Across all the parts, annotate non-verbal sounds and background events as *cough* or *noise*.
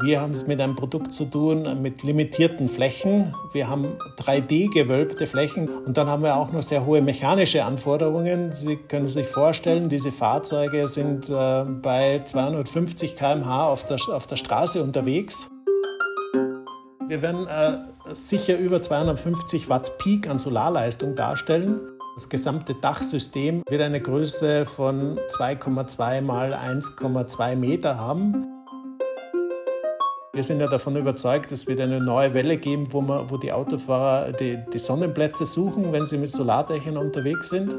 Wir haben es mit einem Produkt zu tun mit limitierten Flächen. Wir haben 3D-gewölbte Flächen und dann haben wir auch noch sehr hohe mechanische Anforderungen. Sie können sich vorstellen, diese Fahrzeuge sind äh, bei 250 km/h auf der, auf der Straße unterwegs. Wir werden äh, sicher über 250 Watt Peak an Solarleistung darstellen. Das gesamte Dachsystem wird eine Größe von 2,2 mal 1,2 Meter haben. Wir sind ja davon überzeugt, es wird eine neue Welle geben, wo, man, wo die Autofahrer die, die Sonnenplätze suchen, wenn sie mit Solardächern unterwegs sind.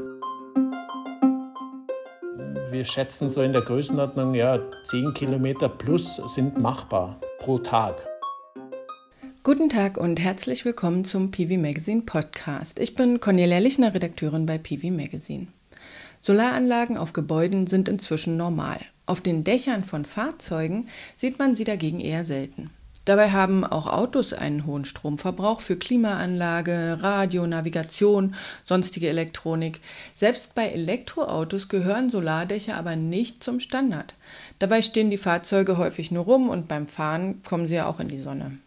Wir schätzen so in der Größenordnung, ja, 10 Kilometer plus sind machbar pro Tag. Guten Tag und herzlich willkommen zum PV Magazine Podcast. Ich bin Cornelia Lichner, Redakteurin bei PV Magazine. Solaranlagen auf Gebäuden sind inzwischen normal. Auf den Dächern von Fahrzeugen sieht man sie dagegen eher selten. Dabei haben auch Autos einen hohen Stromverbrauch für Klimaanlage, Radio, Navigation, sonstige Elektronik. Selbst bei Elektroautos gehören Solardächer aber nicht zum Standard. Dabei stehen die Fahrzeuge häufig nur rum und beim Fahren kommen sie ja auch in die Sonne.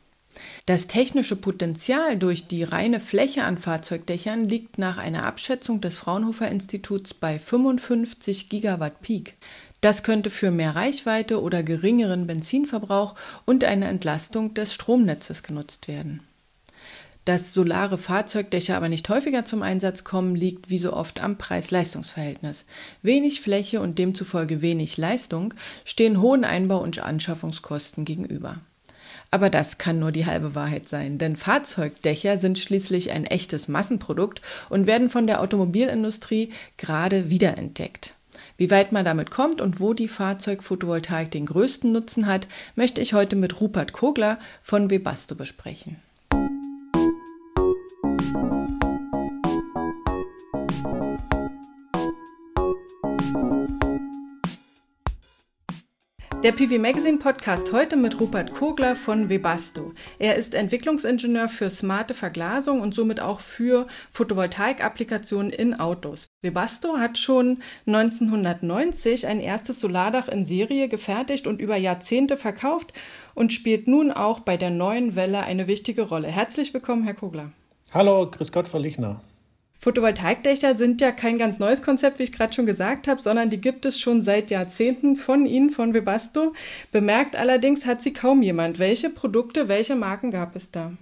Das technische Potenzial durch die reine Fläche an Fahrzeugdächern liegt nach einer Abschätzung des Fraunhofer Instituts bei 55 Gigawatt Peak. Das könnte für mehr Reichweite oder geringeren Benzinverbrauch und eine Entlastung des Stromnetzes genutzt werden. Dass solare Fahrzeugdächer aber nicht häufiger zum Einsatz kommen, liegt wie so oft am Preis-Leistungs-Verhältnis. Wenig Fläche und demzufolge wenig Leistung stehen hohen Einbau- und Anschaffungskosten gegenüber. Aber das kann nur die halbe Wahrheit sein, denn Fahrzeugdächer sind schließlich ein echtes Massenprodukt und werden von der Automobilindustrie gerade wiederentdeckt. Wie weit man damit kommt und wo die Fahrzeugphotovoltaik den größten Nutzen hat, möchte ich heute mit Rupert Kogler von Webasto besprechen. Der PV Magazine Podcast heute mit Rupert Kogler von Webasto. Er ist Entwicklungsingenieur für smarte Verglasung und somit auch für Photovoltaik-Applikationen in Autos. Webasto hat schon 1990 ein erstes Solardach in Serie gefertigt und über Jahrzehnte verkauft und spielt nun auch bei der neuen Welle eine wichtige Rolle. Herzlich willkommen, Herr Kogler. Hallo, grüß Gott, Frau Lichner. Photovoltaikdächer sind ja kein ganz neues Konzept, wie ich gerade schon gesagt habe, sondern die gibt es schon seit Jahrzehnten von Ihnen, von Webasto. Bemerkt allerdings hat sie kaum jemand. Welche Produkte, welche Marken gab es da?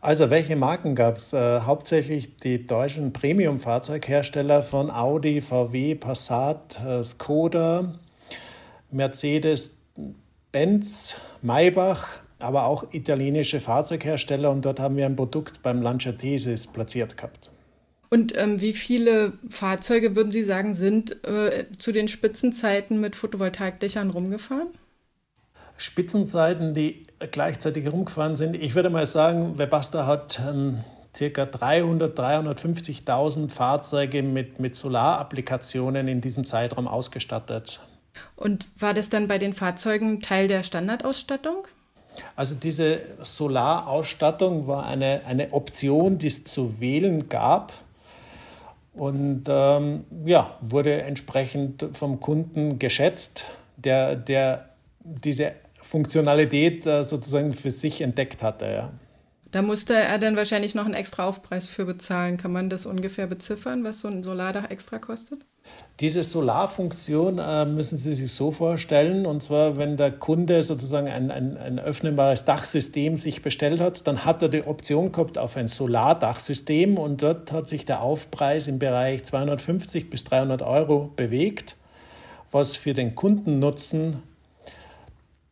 Also welche Marken gab es? Äh, hauptsächlich die deutschen Premium-Fahrzeughersteller von Audi, VW, Passat, äh, Skoda, Mercedes, Benz, Maybach, aber auch italienische Fahrzeughersteller und dort haben wir ein Produkt beim Lancia Thesis platziert gehabt. Und ähm, wie viele Fahrzeuge, würden Sie sagen, sind äh, zu den Spitzenzeiten mit Photovoltaikdächern rumgefahren? Spitzenzeiten, die gleichzeitig rumgefahren sind. Ich würde mal sagen, Webasto hat ähm, ca. 300, 350.000 Fahrzeuge mit, mit Solarapplikationen in diesem Zeitraum ausgestattet. Und war das dann bei den Fahrzeugen Teil der Standardausstattung? Also diese Solarausstattung war eine, eine Option, die es zu wählen gab und ähm, ja, wurde entsprechend vom Kunden geschätzt, der, der diese Funktionalität äh, sozusagen für sich entdeckt hatte. Ja. Da musste er dann wahrscheinlich noch einen extra Aufpreis für bezahlen. Kann man das ungefähr beziffern, was so ein Solardach extra kostet? Diese Solarfunktion äh, müssen Sie sich so vorstellen, und zwar, wenn der Kunde sozusagen ein, ein, ein öffnbares Dachsystem sich bestellt hat, dann hat er die Option gehabt auf ein Solardachsystem und dort hat sich der Aufpreis im Bereich 250 bis 300 Euro bewegt, was für den Kundennutzen,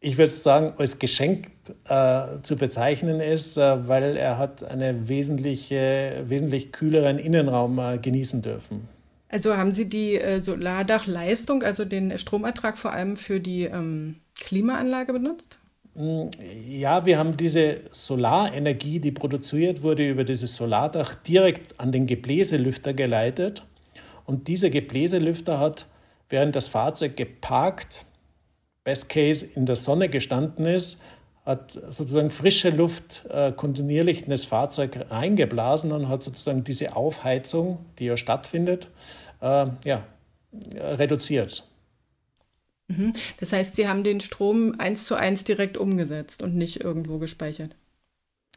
ich würde sagen, als Geschenk äh, zu bezeichnen ist, äh, weil er hat einen wesentliche, wesentlich kühleren Innenraum äh, genießen dürfen. Also haben Sie die äh, Solardachleistung, also den Stromertrag vor allem für die ähm, Klimaanlage benutzt? Mm, ja, wir haben diese Solarenergie, die produziert wurde über dieses Solardach, direkt an den Gebläselüfter geleitet. Und dieser Gebläselüfter hat, während das Fahrzeug geparkt, Best Case in der Sonne gestanden ist, hat sozusagen frische Luft äh, kontinuierlich in das Fahrzeug reingeblasen und hat sozusagen diese Aufheizung, die ja stattfindet, äh, ja, reduziert. Mhm. Das heißt, Sie haben den Strom eins zu eins direkt umgesetzt und nicht irgendwo gespeichert.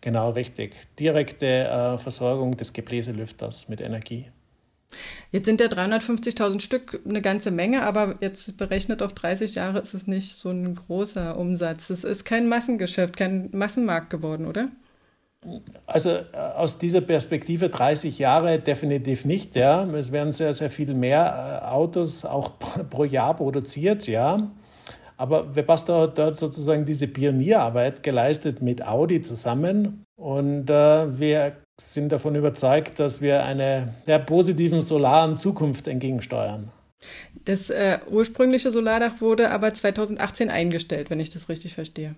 Genau, richtig. Direkte äh, Versorgung des Gebläselüfters mit Energie. Jetzt sind ja 350.000 Stück eine ganze Menge, aber jetzt berechnet auf 30 Jahre ist es nicht so ein großer Umsatz. Es ist kein Massengeschäft, kein Massenmarkt geworden, oder? Also äh, aus dieser Perspektive 30 Jahre definitiv nicht. Ja. Es werden sehr, sehr viel mehr äh, Autos auch *laughs* pro Jahr produziert, ja. Aber Webasto hat dort sozusagen diese Pionierarbeit geleistet mit Audi zusammen. Und äh, wir sind davon überzeugt, dass wir einer sehr positiven solaren Zukunft entgegensteuern. Das äh, ursprüngliche Solardach wurde aber 2018 eingestellt, wenn ich das richtig verstehe.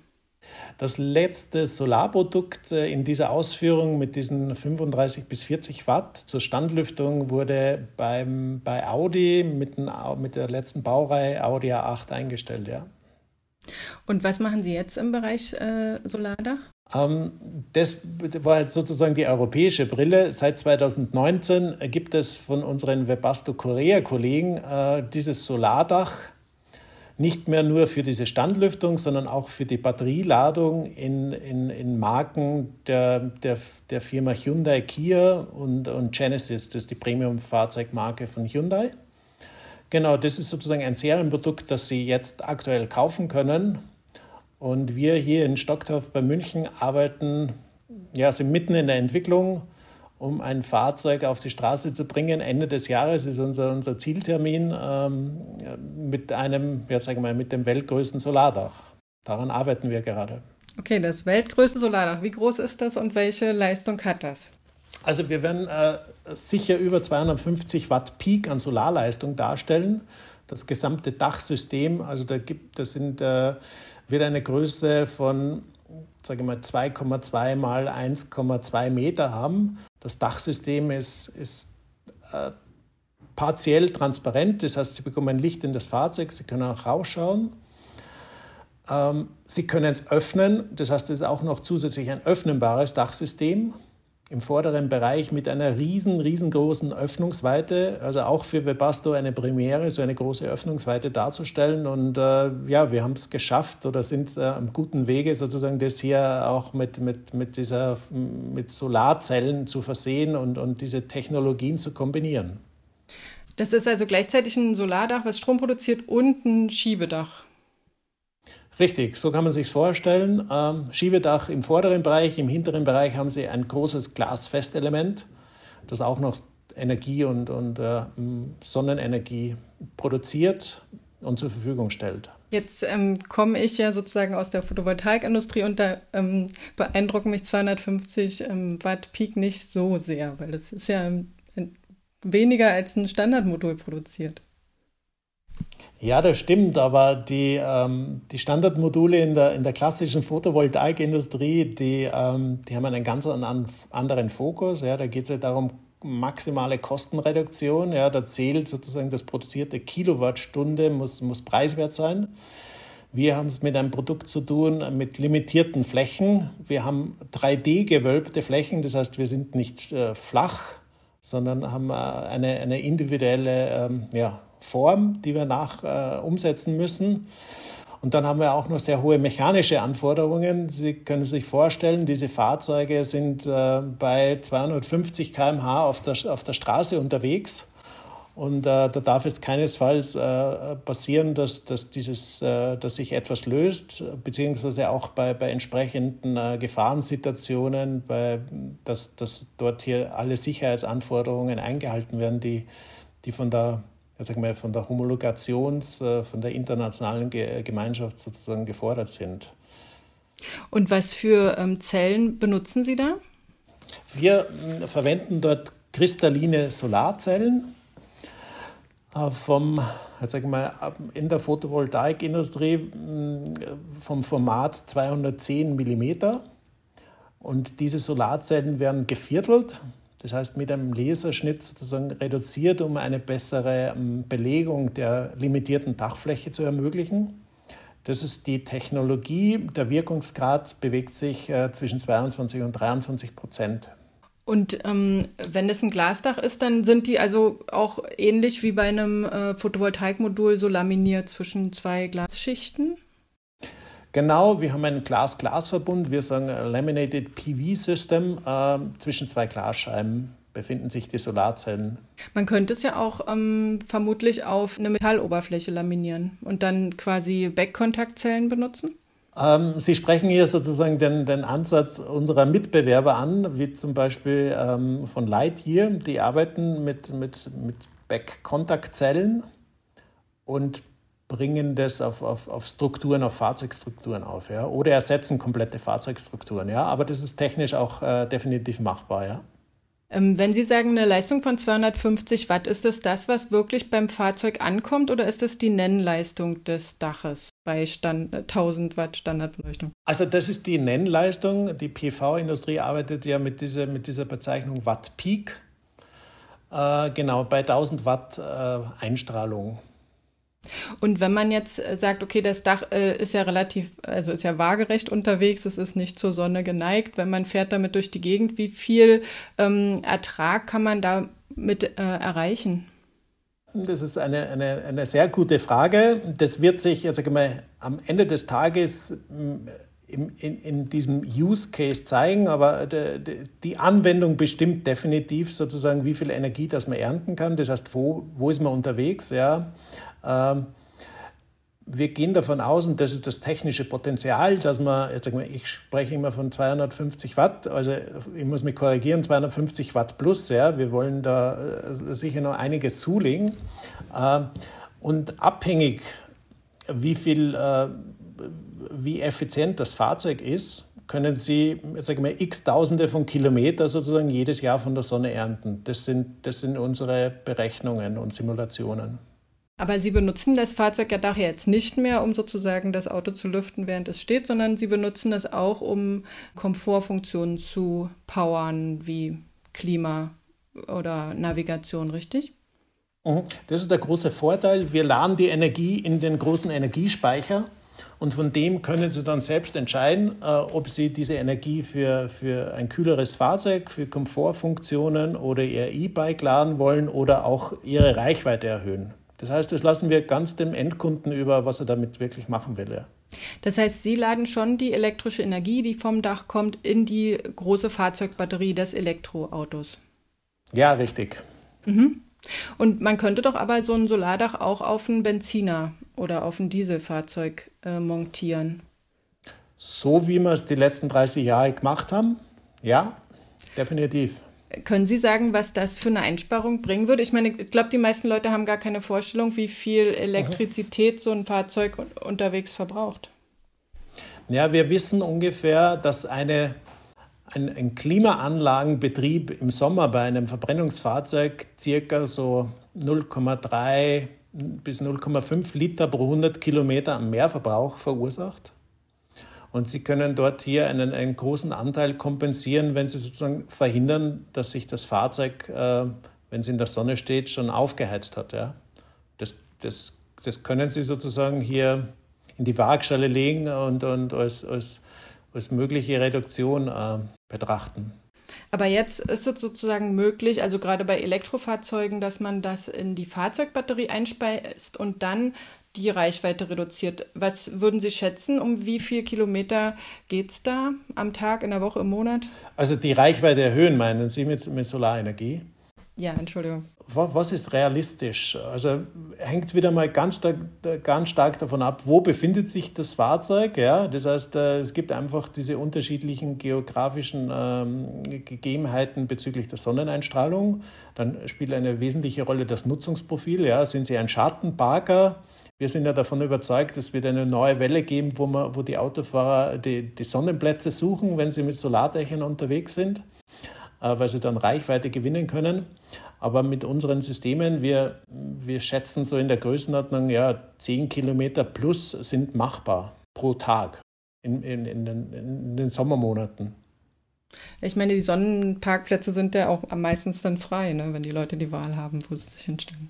Das letzte Solarprodukt äh, in dieser Ausführung mit diesen 35 bis 40 Watt zur Standlüftung wurde beim, bei Audi mit, den, mit der letzten Baureihe Audi A8 eingestellt, ja. Und was machen Sie jetzt im Bereich äh, Solardach? Ähm, das war jetzt sozusagen die europäische Brille. Seit 2019 gibt es von unseren Webasto Korea-Kollegen äh, dieses Solardach nicht mehr nur für diese Standlüftung, sondern auch für die Batterieladung in, in, in Marken der, der, der Firma Hyundai, Kia und, und Genesis. Das ist die Premium-Fahrzeugmarke von Hyundai. Genau, das ist sozusagen ein Serienprodukt, das Sie jetzt aktuell kaufen können und wir hier in Stocktorf bei München arbeiten, ja, sind mitten in der Entwicklung, um ein Fahrzeug auf die Straße zu bringen. Ende des Jahres ist unser, unser Zieltermin ähm, mit einem, ja, sagen wir mal, mit dem weltgrößten Solardach. Daran arbeiten wir gerade. Okay, das weltgrößte Solardach. Wie groß ist das und welche Leistung hat das? Also wir werden äh, sicher über 250 Watt Peak an Solarleistung darstellen. Das gesamte Dachsystem, also da gibt, das sind äh, wird eine Größe von sage mal 2,2 mal 1,2 Meter haben. Das Dachsystem ist, ist äh, partiell transparent, das heißt, Sie bekommen Licht in das Fahrzeug, Sie können auch rausschauen. Ähm, Sie können es öffnen, das heißt, es ist auch noch zusätzlich ein öffnenbares Dachsystem im vorderen Bereich mit einer riesen, riesengroßen Öffnungsweite, also auch für Webasto eine Premiere, so eine große Öffnungsweite darzustellen. Und äh, ja, wir haben es geschafft oder sind äh, am guten Wege, sozusagen das hier auch mit, mit, mit, dieser, mit Solarzellen zu versehen und, und diese Technologien zu kombinieren. Das ist also gleichzeitig ein Solardach, was Strom produziert und ein Schiebedach. Richtig, so kann man sich vorstellen. Ähm, Schiebedach im vorderen Bereich, im hinteren Bereich haben Sie ein großes Glasfestelement, das auch noch Energie und, und äh, Sonnenenergie produziert und zur Verfügung stellt. Jetzt ähm, komme ich ja sozusagen aus der Photovoltaikindustrie und da ähm, beeindrucken mich 250 ähm, Watt Peak nicht so sehr, weil das ist ja weniger als ein Standardmodul produziert. Ja, das stimmt, aber die, ähm, die Standardmodule in der, in der klassischen Photovoltaikindustrie, die, ähm, die haben einen ganz anderen Fokus. Ja, da geht es ja darum, maximale Kostenreduktion. Ja, da zählt sozusagen das produzierte Kilowattstunde, muss, muss preiswert sein. Wir haben es mit einem Produkt zu tun mit limitierten Flächen. Wir haben 3D-gewölbte Flächen, das heißt, wir sind nicht äh, flach, sondern haben äh, eine, eine individuelle ähm, ja, Form, die wir nach äh, umsetzen müssen. Und dann haben wir auch noch sehr hohe mechanische Anforderungen. Sie können sich vorstellen, diese Fahrzeuge sind äh, bei 250 km/h auf der, auf der Straße unterwegs. Und äh, da darf es keinesfalls äh, passieren, dass, dass, dieses, äh, dass sich etwas löst, beziehungsweise auch bei, bei entsprechenden äh, Gefahrensituationen, bei, dass, dass dort hier alle Sicherheitsanforderungen eingehalten werden, die, die von der sag mal, von der Homologations-, äh, von der internationalen Gemeinschaft sozusagen gefordert sind. Und was für ähm, Zellen benutzen Sie da? Wir äh, verwenden dort kristalline Solarzellen äh, vom, sag ich mal, in der Photovoltaikindustrie vom Format 210 mm. Und diese Solarzellen werden geviertelt das heißt, mit einem Laserschnitt sozusagen reduziert, um eine bessere ähm, Belegung der limitierten Dachfläche zu ermöglichen. Das ist die Technologie. Der Wirkungsgrad bewegt sich äh, zwischen 22 und 23 Prozent. Und ähm, wenn es ein Glasdach ist, dann sind die also auch ähnlich wie bei einem äh, Photovoltaikmodul so laminiert zwischen zwei Glasschichten? Genau, wir haben einen Glas-Glas-Verbund. Wir sagen Laminated PV-System. Äh, zwischen zwei Glasscheiben befinden sich die Solarzellen. Man könnte es ja auch ähm, vermutlich auf eine Metalloberfläche laminieren und dann quasi Backkontaktzellen benutzen? Ähm, Sie sprechen hier sozusagen den, den, Ansatz unserer Mitbewerber an, wie zum Beispiel ähm, von Lightyear. Die arbeiten mit, mit, mit Backkontaktzellen und bringen das auf, auf, auf Strukturen, auf Fahrzeugstrukturen auf. Ja? Oder ersetzen komplette Fahrzeugstrukturen. Ja? Aber das ist technisch auch äh, definitiv machbar. Ja? Ähm, wenn Sie sagen, eine Leistung von 250 Watt, ist das das, was wirklich beim Fahrzeug ankommt oder ist das die Nennleistung des Daches bei Stand, 1000 äh, Watt Standardbeleuchtung? Also das ist die Nennleistung. Die PV-Industrie arbeitet ja mit dieser, mit dieser Bezeichnung Watt Peak. Äh, genau, bei 1000 Watt äh, Einstrahlung. Und wenn man jetzt äh, sagt, okay, das Dach äh, ist ja relativ, also ist ja waagerecht unterwegs, es ist nicht zur Sonne geneigt, wenn man fährt damit durch die Gegend, wie viel ähm, Ertrag kann man damit äh, erreichen? Das ist eine, eine, eine sehr gute Frage. Das wird sich, also mal, am Ende des Tages mm, in, in, in, diesem Use Case zeigen, aber de, die Anwendung bestimmt definitiv sozusagen, wie viel Energie das man ernten kann. Das heißt, wo, wo ist man unterwegs? Ja. Ähm, wir gehen davon aus, und das ist das technische Potenzial, dass man, jetzt wir, ich spreche immer von 250 Watt, also ich muss mich korrigieren, 250 Watt plus, ja, wir wollen da äh, sicher noch einiges zulegen. Ähm, und abhängig, wie viel, äh, wie effizient das Fahrzeug ist, können Sie, jetzt sagen wir, x Tausende von Kilometern sozusagen jedes Jahr von der Sonne ernten. Das sind, das sind unsere Berechnungen und Simulationen. Aber Sie benutzen das Fahrzeug ja daher jetzt nicht mehr, um sozusagen das Auto zu lüften, während es steht, sondern Sie benutzen das auch, um Komfortfunktionen zu powern, wie Klima oder Navigation, richtig? Mhm. Das ist der große Vorteil. Wir laden die Energie in den großen Energiespeicher und von dem können Sie dann selbst entscheiden, äh, ob Sie diese Energie für, für ein kühleres Fahrzeug, für Komfortfunktionen oder Ihr E-Bike laden wollen oder auch Ihre Reichweite erhöhen. Das heißt, das lassen wir ganz dem Endkunden über, was er damit wirklich machen will. Ja. Das heißt, Sie laden schon die elektrische Energie, die vom Dach kommt, in die große Fahrzeugbatterie des Elektroautos. Ja, richtig. Mhm. Und man könnte doch aber so ein Solardach auch auf einen Benziner oder auf ein Dieselfahrzeug äh, montieren. So wie wir es die letzten 30 Jahre gemacht haben, ja, definitiv. Können Sie sagen, was das für eine Einsparung bringen würde? Ich meine, ich glaube, die meisten Leute haben gar keine Vorstellung, wie viel Elektrizität so ein Fahrzeug unterwegs verbraucht. Ja, wir wissen ungefähr, dass eine, ein, ein Klimaanlagenbetrieb im Sommer bei einem Verbrennungsfahrzeug circa so 0,3 bis 0,5 Liter pro 100 Kilometer am Mehrverbrauch verursacht. Und Sie können dort hier einen, einen großen Anteil kompensieren, wenn Sie sozusagen verhindern, dass sich das Fahrzeug, äh, wenn es in der Sonne steht, schon aufgeheizt hat. Ja? Das, das, das können Sie sozusagen hier in die Waagschale legen und, und als, als, als mögliche Reduktion äh, betrachten. Aber jetzt ist es sozusagen möglich, also gerade bei Elektrofahrzeugen, dass man das in die Fahrzeugbatterie einspeist und dann die Reichweite reduziert. Was würden Sie schätzen, um wie viel Kilometer geht es da am Tag, in der Woche, im Monat? Also die Reichweite erhöhen, meinen Sie mit, mit Solarenergie? Ja, Entschuldigung. Was ist realistisch? Also hängt wieder mal ganz stark, ganz stark davon ab, wo befindet sich das Fahrzeug. Ja? Das heißt, äh, es gibt einfach diese unterschiedlichen geografischen ähm, Gegebenheiten bezüglich der Sonneneinstrahlung. Dann spielt eine wesentliche Rolle das Nutzungsprofil. Ja? Sind Sie ein Schattenparker? Wir sind ja davon überzeugt, es wird eine neue Welle geben, wo, man, wo die Autofahrer die, die Sonnenplätze suchen, wenn sie mit Solardächern unterwegs sind, äh, weil sie dann Reichweite gewinnen können. Aber mit unseren Systemen, wir, wir schätzen so in der Größenordnung, ja, 10 Kilometer plus sind machbar pro Tag in, in, in, den, in den Sommermonaten. Ich meine, die Sonnenparkplätze sind ja auch meistens dann frei, ne, wenn die Leute die Wahl haben, wo sie sich hinstellen.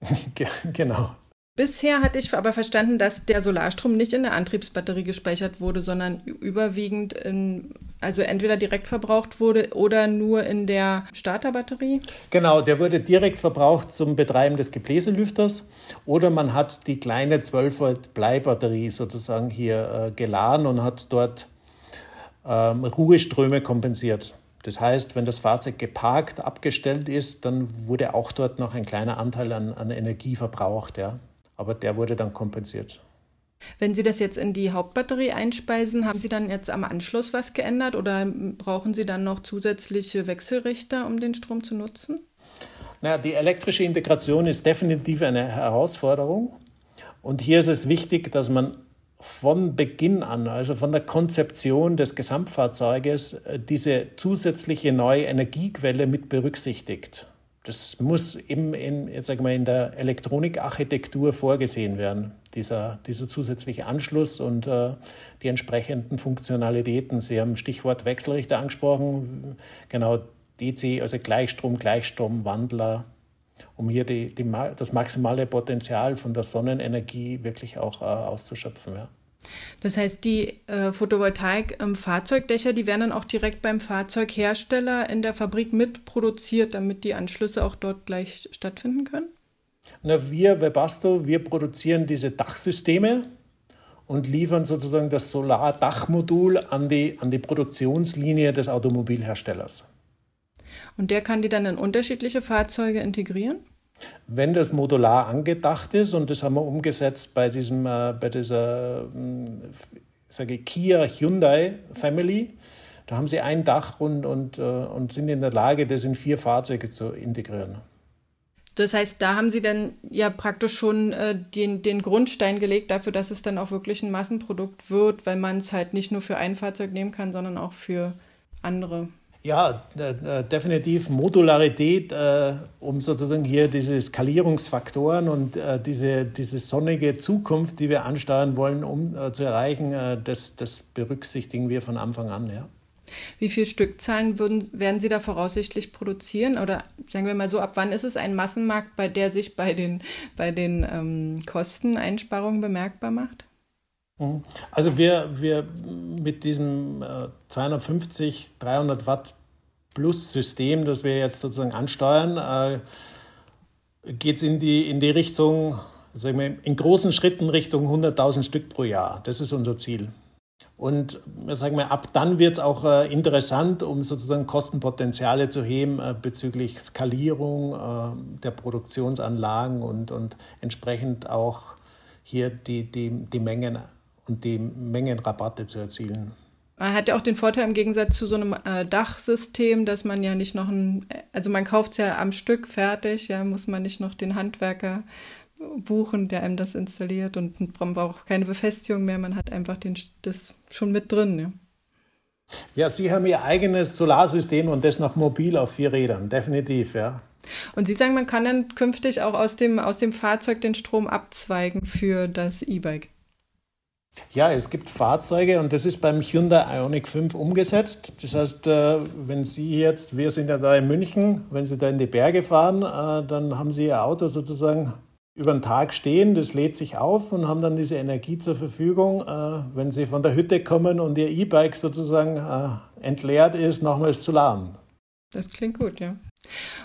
*laughs* genau. Bisher hatte ich aber verstanden, dass der Solarstrom nicht in der Antriebsbatterie gespeichert wurde, sondern überwiegend in also entweder direkt verbraucht wurde oder nur in der Starterbatterie? Genau, der wurde direkt verbraucht zum Betreiben des Gebläselüfters oder man hat die kleine 12 Volt Bleibatterie sozusagen hier äh, geladen und hat dort ähm, Ruheströme kompensiert. Das heißt, wenn das Fahrzeug geparkt, abgestellt ist, dann wurde auch dort noch ein kleiner Anteil an, an Energie verbraucht. Ja. Aber der wurde dann kompensiert. Wenn Sie das jetzt in die Hauptbatterie einspeisen, haben Sie dann jetzt am Anschluss was geändert oder brauchen Sie dann noch zusätzliche Wechselrichter, um den Strom zu nutzen? Naja, die elektrische Integration ist definitiv eine Herausforderung. Und hier ist es wichtig, dass man von Beginn an, also von der Konzeption des Gesamtfahrzeuges, äh, diese zusätzliche neue Energiequelle mit berücksichtigt. Das muss im, in, jetzt sagen wir, in der Elektronikarchitektur vorgesehen werden, dieser, dieser zusätzliche Anschluss und äh, die entsprechenden Funktionalitäten. Sie haben Stichwort Wechselrichter angesprochen, genau DC, also Gleichstrom, Gleichstromwandler, um hier die, die, das maximale Potenzial von der Sonnenenergie wirklich auch äh, auszuschöpfen. Ja. Das heißt, die äh, Photovoltaik-Fahrzeugdächer, die werden dann auch direkt beim Fahrzeughersteller in der Fabrik mitproduziert, damit die Anschlüsse auch dort gleich stattfinden können? Na, wir, Webasto, wir produzieren diese Dachsysteme und liefern sozusagen das Solardachmodul an die, an die Produktionslinie des Automobilherstellers. Und der kann die dann in unterschiedliche Fahrzeuge integrieren? Wenn das modular angedacht ist, und das haben wir umgesetzt bei, diesem, äh, bei dieser äh, sage Kia Hyundai Family, da haben sie ein Dach und, und, äh, und sind in der Lage, das in vier Fahrzeuge zu integrieren. Das heißt, da haben Sie dann ja praktisch schon äh, den, den Grundstein gelegt dafür, dass es dann auch wirklich ein Massenprodukt wird, weil man es halt nicht nur für ein Fahrzeug nehmen kann, sondern auch für andere. Ja, äh, definitiv Modularität, äh, um sozusagen hier diese Skalierungsfaktoren und äh, diese, diese sonnige Zukunft, die wir ansteuern wollen, um äh, zu erreichen, äh, das, das berücksichtigen wir von Anfang an. Ja. Wie viele Stückzahlen würden, werden Sie da voraussichtlich produzieren? Oder sagen wir mal so, ab wann ist es ein Massenmarkt, bei der sich bei den, bei den ähm, Kosteneinsparungen bemerkbar macht? Mhm. Also wir, wir mit diesem äh, 250, 300 Watt Plus System, das wir jetzt sozusagen ansteuern, äh, geht es in die, in die Richtung, sagen wir, in großen Schritten Richtung 100.000 Stück pro Jahr. Das ist unser Ziel. Und sagen wir, ab dann wird es auch äh, interessant, um sozusagen Kostenpotenziale zu heben äh, bezüglich Skalierung äh, der Produktionsanlagen und, und entsprechend auch hier die, die, die Mengen und die Mengenrabatte zu erzielen. Man hat ja auch den Vorteil im Gegensatz zu so einem äh, Dachsystem, dass man ja nicht noch ein, also man kauft es ja am Stück fertig, ja, muss man nicht noch den Handwerker buchen, der einem das installiert und man braucht keine Befestigung mehr, man hat einfach den, das schon mit drin. Ja. ja, Sie haben Ihr eigenes Solarsystem und das noch mobil auf vier Rädern, definitiv, ja. Und Sie sagen, man kann dann künftig auch aus dem, aus dem Fahrzeug den Strom abzweigen für das E-Bike. Ja, es gibt Fahrzeuge und das ist beim Hyundai Ioniq 5 umgesetzt. Das heißt, äh, wenn Sie jetzt, wir sind ja da in München, wenn Sie da in die Berge fahren, äh, dann haben Sie Ihr Auto sozusagen über den Tag stehen, das lädt sich auf und haben dann diese Energie zur Verfügung, äh, wenn Sie von der Hütte kommen und Ihr E-Bike sozusagen entleert ist, nochmals zu laden. Das klingt gut, ja.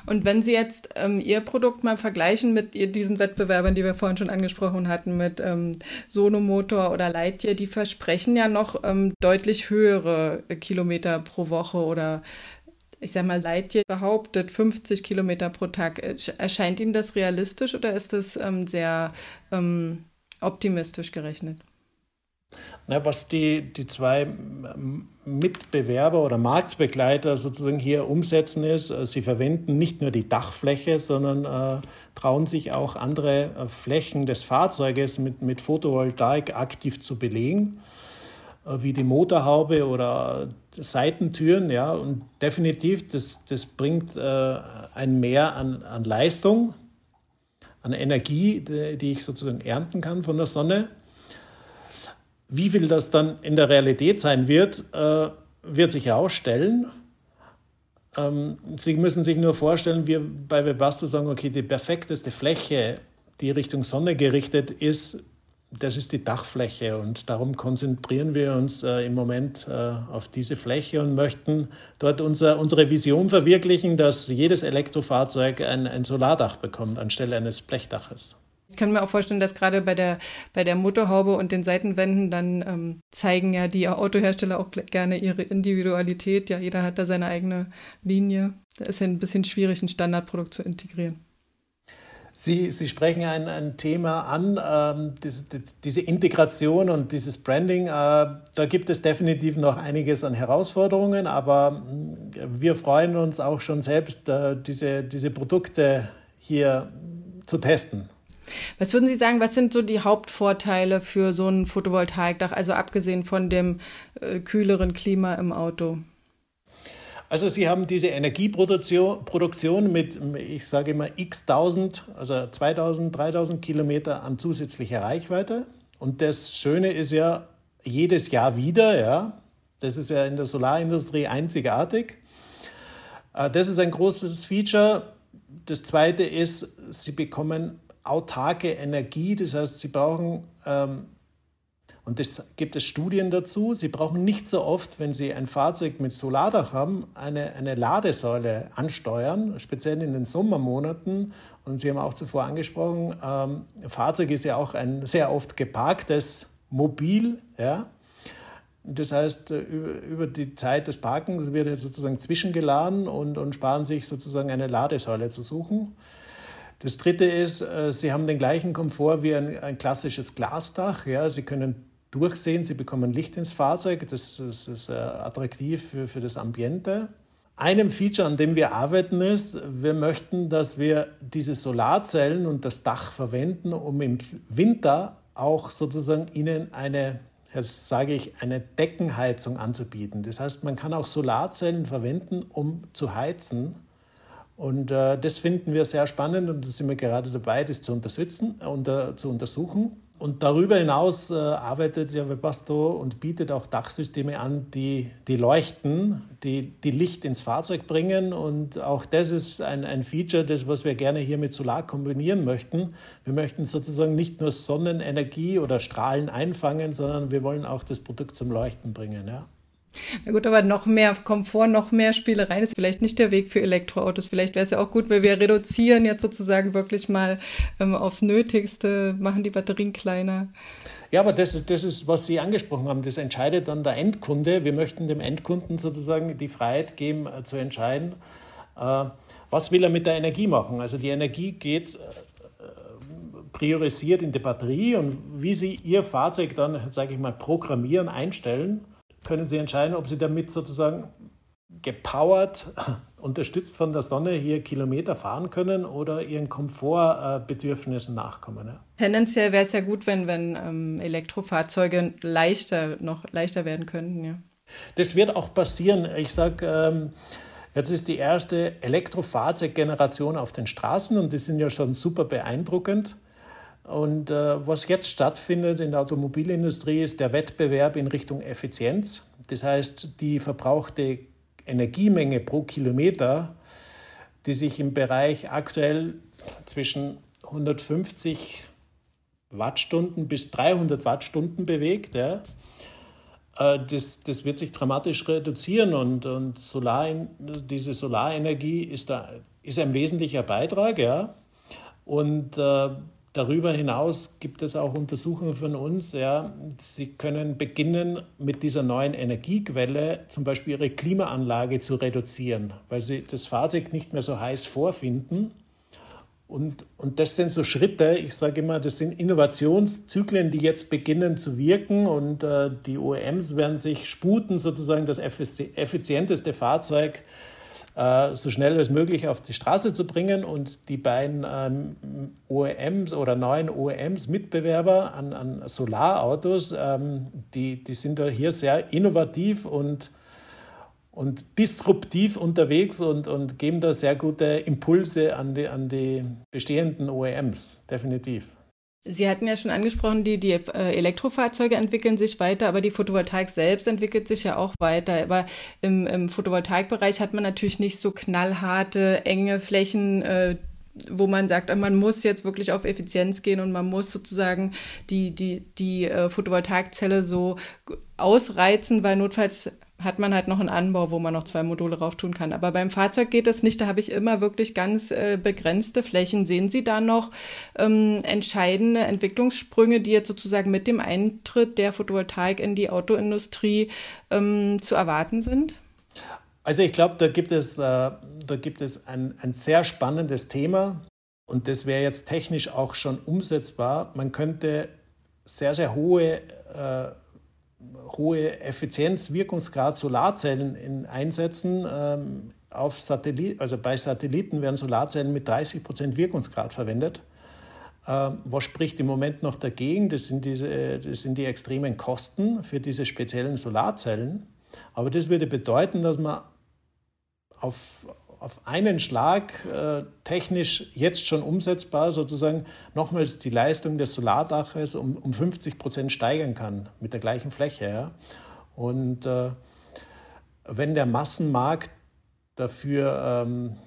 Und wenn Sie jetzt ähm, Ihr Produkt mal vergleichen mit diesen Wettbewerbern, die wir vorhin schon angesprochen hatten, mit ähm, Sonomotor oder Lightyear, die versprechen ja noch ähm, deutlich höhere Kilometer pro Woche oder ich sag mal, Lightyear behauptet 50 Kilometer pro Tag. Erscheint Ihnen das realistisch oder ist das ähm, sehr ähm, optimistisch gerechnet? Na, was die, die zwei Mitbewerber oder Marktbegleiter sozusagen hier umsetzen ist, äh, sie verwenden nicht nur die Dachfläche, sondern äh, trauen sich auch andere äh, Flächen des Fahrzeuges mit, mit Photovoltaik aktiv zu belegen, äh, wie die Motorhaube oder Seitentüren. Ja, und definitiv, das, das bringt äh, ein Mehr an, an Leistung, an Energie, die, die ich sozusagen ernten kann von der Sonne. Wie viel das dann in der Realität sein wird, äh, wird sich herausstellen. Ähm, Sie müssen sich nur vorstellen, wir bei Webasto sagen, okay, die perfekteste Fläche, die Richtung Sonne gerichtet ist, das ist die Dachfläche und darum konzentrieren wir uns äh, im Moment äh, auf diese Fläche und möchten dort unser, unsere Vision verwirklichen, dass jedes Elektrofahrzeug ein, ein Solardach bekommt anstelle eines Blechdaches. Ich kann mir auch vorstellen, dass gerade bei der, bei der Motorhaube und den Seitenwänden dann ähm, zeigen ja die Autohersteller auch gerne ihre Individualität. Ja, jeder hat da seine eigene Linie. Da ist ja ein bisschen schwierig, ein Standardprodukt zu integrieren. Sie, Sie sprechen ein, ein Thema an, ähm, diese, diese, Integration und dieses Branding. Äh, da gibt es definitiv noch einiges an Herausforderungen, aber mm, wir freuen uns auch schon selbst, äh, diese, diese Produkte hier zu testen. Was würden Sie sagen, was sind so die Hauptvorteile für so ein Photovoltaikdach, also abgesehen von dem äh, kühleren Klima im Auto? Also Sie haben diese Energieproduktion mit, ich sage immer, x tausend, also 2000, 3000 Kilometer an zusätzlicher Reichweite. Und das Schöne ist ja jedes Jahr wieder, ja, das ist ja in der Solarindustrie einzigartig. Äh, das ist ein großes Feature. Das zweite ist, Sie bekommen autarke Energie, das heißt, Sie brauchen ähm, und das gibt es Studien dazu. Sie brauchen nicht so oft, wenn Sie ein Fahrzeug mit Solardach haben, eine, eine Ladesäule ansteuern, speziell in den Sommermonaten. Und Sie haben auch zuvor angesprochen, ähm, Fahrzeug ist ja auch ein sehr oft geparktes Mobil. Ja? Das heißt, äh, über die Zeit des Parkens wird jetzt sozusagen zwischengeladen und, und sparen sich sozusagen eine Ladesäule zu suchen. Das dritte ist, äh, Sie haben den gleichen Komfort wie ein, ein klassisches Glasdach. Ja? Sie können durchsehen, sie bekommen Licht ins Fahrzeug, das, das ist äh, attraktiv für, für das Ambiente. Einem Feature, an dem wir arbeiten, ist, wir möchten, dass wir diese Solarzellen und das Dach verwenden, um im Winter auch sozusagen ihnen eine, jetzt sage ich, eine Deckenheizung anzubieten. Das heißt, man kann auch Solarzellen verwenden, um zu heizen. Und äh, das finden wir sehr spannend und da sind wir gerade dabei, das zu unterstützen, unter, zu untersuchen. Und darüber hinaus äh, arbeitet ja Webasto und bietet auch Dachsysteme an, die, die leuchten, die, die Licht ins Fahrzeug bringen. Und auch das ist ein, ein Feature, das, was wir gerne hier mit Solar kombinieren möchten. Wir möchten sozusagen nicht nur Sonnenenergie oder Strahlen einfangen, sondern wir wollen auch das Produkt zum Leuchten bringen. Ja. Na gut, aber noch mehr Komfort, noch mehr Spielereien ist vielleicht nicht der Weg für Elektroautos. Vielleicht wäre es ja auch gut, weil wir reduzieren jetzt sozusagen wirklich mal ähm, aufs Nötigste, machen die Batterien kleiner. Ja, aber das, das ist, was Sie angesprochen haben, das entscheidet dann der Endkunde. Wir möchten dem Endkunden sozusagen die Freiheit geben, äh, zu entscheiden, äh, was will er mit der Energie machen. Also die Energie geht äh, priorisiert in die Batterie und wie Sie Ihr Fahrzeug dann, sage ich mal, programmieren, einstellen können Sie entscheiden, ob Sie damit sozusagen gepowert, *laughs* unterstützt von der Sonne hier Kilometer fahren können oder ihren Komfortbedürfnissen nachkommen. Ja. Tendenziell wäre es ja gut, wenn, wenn ähm, Elektrofahrzeuge leichter, noch leichter werden könnten. Ja. Das wird auch passieren. Ich sage, ähm, jetzt ist die erste Elektrofahrzeuggeneration auf den Straßen und die sind ja schon super beeindruckend. Und äh, was jetzt stattfindet in der Automobilindustrie ist der Wettbewerb in Richtung Effizienz. Das heißt, die verbrauchte Energiemenge pro Kilometer, die sich im Bereich aktuell zwischen 150 Wattstunden bis 300 Wattstunden bewegt, ja, äh, das, das wird sich dramatisch reduzieren und, und Solar, diese Solarenergie ist, da, ist ein wesentlicher Beitrag. Ja. Und äh, Darüber hinaus gibt es auch Untersuchungen von uns. Ja, Sie können beginnen, mit dieser neuen Energiequelle zum Beispiel Ihre Klimaanlage zu reduzieren, weil Sie das Fahrzeug nicht mehr so heiß vorfinden. Und, und das sind so Schritte, ich sage immer, das sind Innovationszyklen, die jetzt beginnen zu wirken und äh, die OEMs werden sich sputen, sozusagen das effizienteste Fahrzeug äh, so schnell als möglich auf die Straße zu bringen und die beiden ähm, OEMs oder neuen OEMs, Mitbewerber an, an Solarautos, ähm, die, die sind da hier sehr innovativ und, und disruptiv unterwegs und, und geben da sehr gute Impulse an die, an die bestehenden OEMs, definitiv. Sie hatten ja schon angesprochen, die, die äh, Elektrofahrzeuge entwickeln sich weiter, aber die Photovoltaik selbst entwickelt sich ja auch weiter. Aber im, im Photovoltaikbereich hat man natürlich nicht so knallharte, enge Flächen, äh, wo man sagt, man muss jetzt wirklich auf Effizienz gehen und man muss sozusagen die, die, die äh, Photovoltaikzelle so ausreizen, weil notfalls hat man halt noch einen Anbau, wo man noch zwei Module rauf tun kann. Aber beim Fahrzeug geht es nicht. Da habe ich immer wirklich ganz äh, begrenzte Flächen. Sehen Sie da noch ähm, entscheidende Entwicklungssprünge, die jetzt sozusagen mit dem Eintritt der Photovoltaik in die Autoindustrie ähm, zu erwarten sind? Also ich glaube, da gibt es, äh, da gibt es ein, ein sehr spannendes Thema und das wäre jetzt technisch auch schon umsetzbar. Man könnte sehr, sehr hohe, äh, hohe Effizienz, Wirkungsgrad Solarzellen in, einsetzen. Ähm, auf Satellit, also bei Satelliten werden Solarzellen mit 30 Prozent Wirkungsgrad verwendet. Ähm, was spricht im Moment noch dagegen? Das sind, diese, das sind die extremen Kosten für diese speziellen Solarzellen. Aber das würde bedeuten, dass man auf, auf einen Schlag äh, technisch jetzt schon umsetzbar sozusagen nochmals die Leistung des Solardaches um, um 50 Prozent steigern kann mit der gleichen Fläche. Ja? Und äh, wenn der Massenmarkt dafür ähm,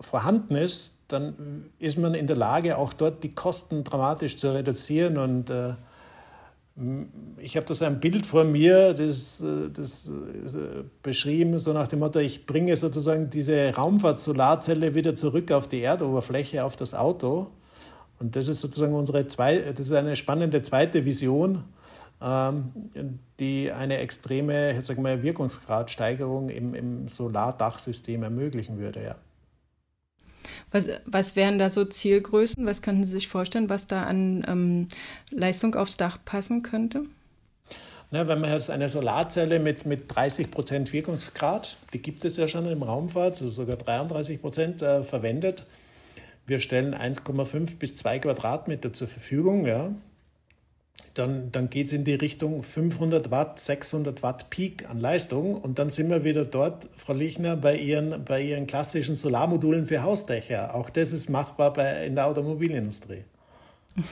vorhanden ist, dann ist man in der Lage, auch dort die Kosten dramatisch zu reduzieren und äh, ich habe das ein Bild vor mir, das, äh, das äh, beschrieben, so nach dem Motto, ich bringe sozusagen diese Raumfahrt-Solarzelle wieder zurück auf die Erdoberfläche, auf das Auto. Und das ist sozusagen unsere zwei, das ist eine spannende zweite Vision, ähm, die eine extreme jetzt sagen wir, Wirkungsgradsteigerung im, im Solardachsystem ermöglichen würde. Ja. Was, was wären da so Zielgrößen? Was könnten Sie sich vorstellen, was da an ähm, Leistung aufs Dach passen könnte? Na, wenn man jetzt eine Solarzelle mit, mit 30 Prozent Wirkungsgrad, die gibt es ja schon im Raumfahrt, also sogar 33 Prozent äh, verwendet. Wir stellen 1,5 bis 2 Quadratmeter zur Verfügung. Ja dann, dann geht es in die Richtung 500 Watt, 600 Watt Peak an Leistung. Und dann sind wir wieder dort, Frau Lichner, bei Ihren, bei Ihren klassischen Solarmodulen für Hausdächer. Auch das ist machbar bei, in der Automobilindustrie. *laughs*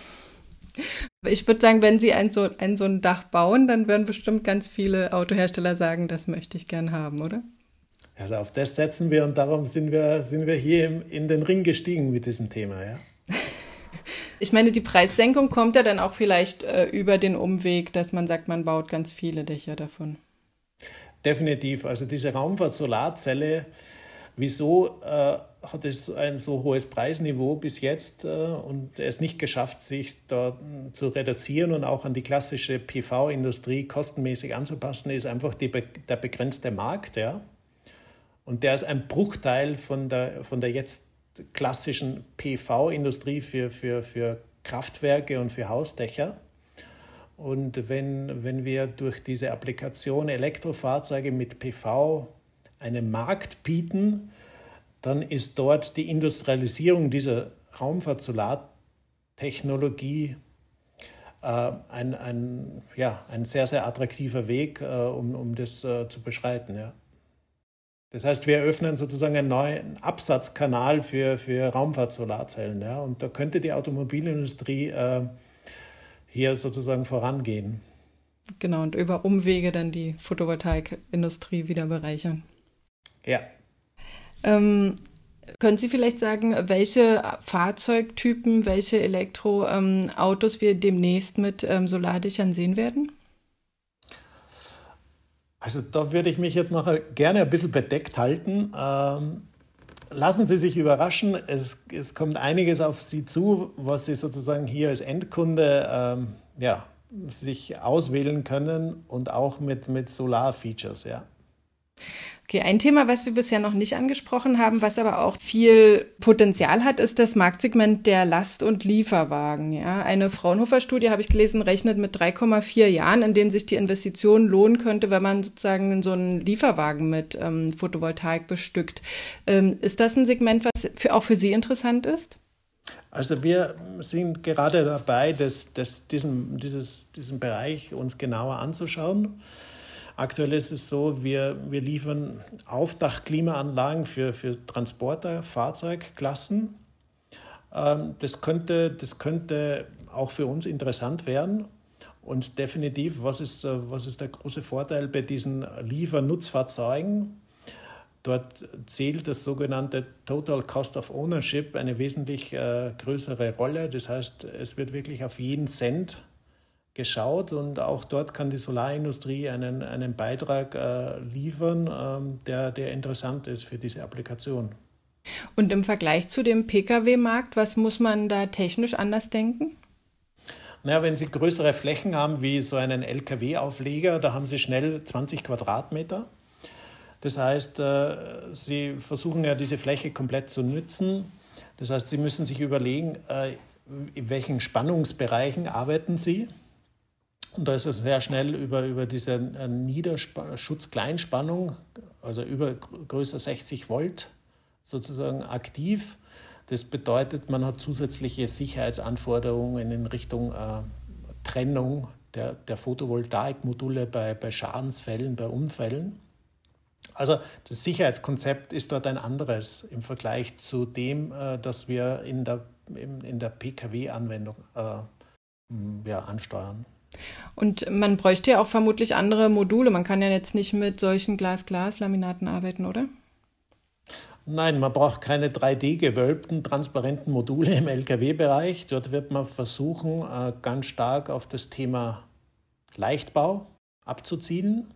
Ich würde sagen, wenn Sie ein so, ein so ein Dach bauen, dann werden bestimmt ganz viele Autohersteller sagen, das möchte ich gern haben, oder? Also auf das setzen wir und darum sind wir, sind wir hier in den Ring gestiegen mit diesem Thema, ja. Ich meine, die Preissenkung kommt ja dann auch vielleicht äh, über den Umweg, dass man sagt, man baut ganz viele Dächer davon. Definitiv. Also diese Raumfahrt-Solarzelle, wieso äh, hat es ein so hohes Preisniveau bis jetzt äh, und es nicht geschafft, sich da hm, zu reduzieren und auch an die klassische PV-Industrie kostenmäßig anzupassen, ist einfach die, der begrenzte Markt. Ja? Und der ist ein Bruchteil von der, von der jetzt klassischen PV-Industrie für, für, für Kraftwerke und für Hausdächer. Und wenn, wenn wir durch diese Applikation Elektrofahrzeuge mit PV einen Markt bieten, dann ist dort die Industrialisierung dieser Raumfahrt-Solartechnologie äh, ein, ein, ja, ein sehr, sehr attraktiver Weg, äh, um, um das äh, zu beschreiten. Ja. Das heißt, wir eröffnen sozusagen einen neuen Absatzkanal für, für Raumfahrt-Solarzellen. Ja? Und da könnte die Automobilindustrie äh, hier sozusagen vorangehen. Genau, und über Umwege dann die Photovoltaikindustrie wieder bereichern. Ja. Ähm, können Sie vielleicht sagen, welche Fahrzeugtypen, welche Elektroautos ähm, wir demnächst mit ähm, Solardächern sehen werden? Also da würde ich mich jetzt noch gerne ein bisschen bedeckt halten. Ähm, lassen Sie sich überraschen. Es, es, kommt einiges auf Sie zu, was Sie sozusagen hier als Endkunde ähm, ja, sich auswählen können und auch mit, mit Solar-Features. Ja. Okay, ein Thema, was wir bisher noch nicht angesprochen haben, was aber auch viel Potenzial hat, ist das Marktsegment der Last- und Lieferwagen. Ja, eine Fraunhofer-Studie habe ich gelesen, rechnet mit 3,4 Jahren, in denen sich die Investition lohnen könnte, wenn man sozusagen so einen Lieferwagen mit ähm, Photovoltaik bestückt. Ähm, ist das ein Segment, was für, auch für Sie interessant ist? Also wir sind gerade dabei, das, das, diesen, dieses, diesen Bereich uns genauer anzuschauen. Aktuell ist es so, wir, wir liefern Aufdachklimaanlagen für, für Transporter, Fahrzeugklassen. Ähm, das, könnte, das könnte auch für uns interessant werden. Und definitiv, was ist, äh, was ist der große Vorteil bei diesen Liefernutzfahrzeugen? Dort zählt das sogenannte Total Cost of Ownership eine wesentlich äh, größere Rolle. Das heißt, es wird wirklich auf jeden Cent geschaut und auch dort kann die Solarindustrie einen, einen Beitrag äh, liefern, ähm, der, der interessant ist für diese Applikation. Und im Vergleich zu dem Pkw-Markt, was muss man da technisch anders denken? Naja, wenn Sie größere Flächen haben wie so einen Lkw-Aufleger, da haben Sie schnell 20 Quadratmeter. Das heißt, äh, Sie versuchen ja diese Fläche komplett zu nützen. Das heißt, Sie müssen sich überlegen, äh, in welchen Spannungsbereichen arbeiten Sie. Und da ist es sehr schnell über, über diese äh, Niederschutz-Kleinspannung, also über größer 60 Volt sozusagen aktiv. Das bedeutet, man hat zusätzliche Sicherheitsanforderungen in Richtung äh, Trennung der, der Photovoltaikmodule bei, bei Schadensfällen, bei Unfällen. Also das Sicherheitskonzept ist dort ein anderes im Vergleich zu dem, äh, das wir in der, in, in der Pkw-Anwendung äh, ja, ansteuern. Und man bräuchte ja auch vermutlich andere Module. Man kann ja jetzt nicht mit solchen Glas-Glas-Laminaten arbeiten, oder? Nein, man braucht keine 3D-gewölbten, transparenten Module im Lkw-Bereich. Dort wird man versuchen, äh, ganz stark auf das Thema Leichtbau abzuziehen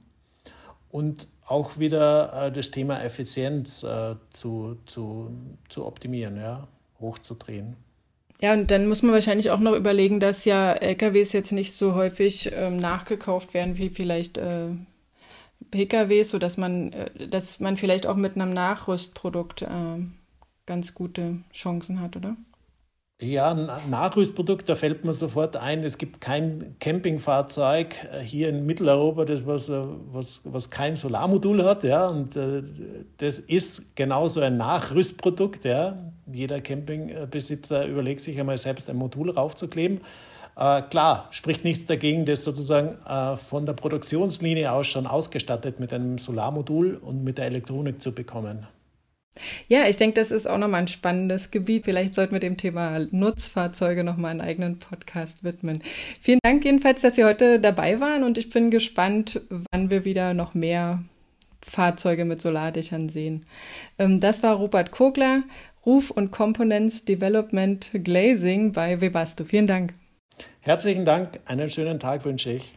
und auch wieder äh, das Thema Effizienz äh, zu, zu, zu optimieren, ja, hochzudrehen. Ja, und dann muss man wahrscheinlich auch noch überlegen, dass ja LKWs jetzt nicht so häufig ähm, nachgekauft werden wie vielleicht äh, PKWs, sodass man, äh, dass man vielleicht auch mit einem Nachrüstprodukt äh, ganz gute Chancen hat, oder? Ja, ein Nachrüstprodukt, da fällt mir sofort ein, es gibt kein Campingfahrzeug äh, hier in Mitteleuropa, das was, äh, was, was kein Solarmodul hat, ja, und äh, das ist genauso ein Nachrüstprodukt, ja. Jeder Campingbesitzer überlegt sich einmal selbst ein Modul raufzukleben. Äh, klar, spricht nichts dagegen, das sozusagen äh, von der Produktionslinie aus schon ausgestattet mit einem Solarmodul und mit der Elektronik zu bekommen. Ja, ich denke, das ist auch nochmal ein spannendes Gebiet. Vielleicht sollten wir dem Thema Nutzfahrzeuge nochmal einen eigenen Podcast widmen. Vielen Dank jedenfalls, dass Sie heute dabei waren und ich bin gespannt, wann wir wieder noch mehr Fahrzeuge mit Solardächern sehen. Ähm, das war Robert Kogler, Ruf und Components Development Glazing bei Webasto. Vielen Dank. Herzlichen Dank. Einen schönen Tag wünsche ich.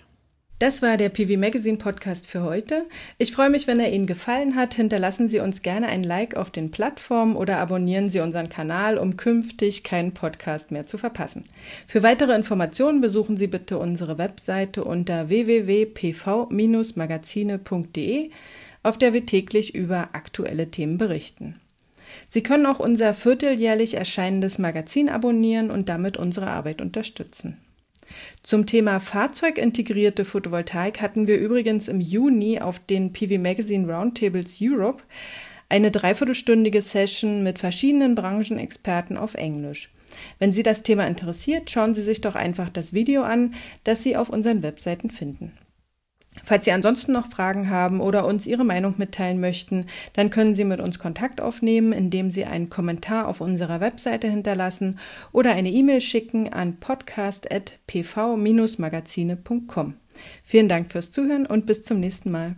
Das war der PV Magazine Podcast für heute. Ich freue mich, wenn er Ihnen gefallen hat. Hinterlassen Sie uns gerne ein Like auf den Plattformen oder abonnieren Sie unseren Kanal, um künftig keinen Podcast mehr zu verpassen. Für weitere Informationen besuchen Sie bitte unsere Webseite unter www.pv-magazine.de, auf der wir täglich über aktuelle Themen berichten. Sie können auch unser vierteljährlich erscheinendes Magazin abonnieren und damit unsere Arbeit unterstützen. Zum Thema fahrzeugintegrierte Photovoltaik hatten wir übrigens im Juni auf den PV Magazine Roundtables Europe eine dreiviertelstündige Session mit verschiedenen Branchenexperten auf Englisch. Wenn Sie das Thema interessiert, schauen Sie sich doch einfach das Video an, das Sie auf unseren Webseiten finden. Falls Sie ansonsten noch Fragen haben oder uns Ihre Meinung mitteilen möchten, dann können Sie mit uns Kontakt aufnehmen, indem Sie einen Kommentar auf unserer Webseite hinterlassen oder eine E-Mail schicken an podcast.pv-magazine.com. Vielen Dank fürs Zuhören und bis zum nächsten Mal.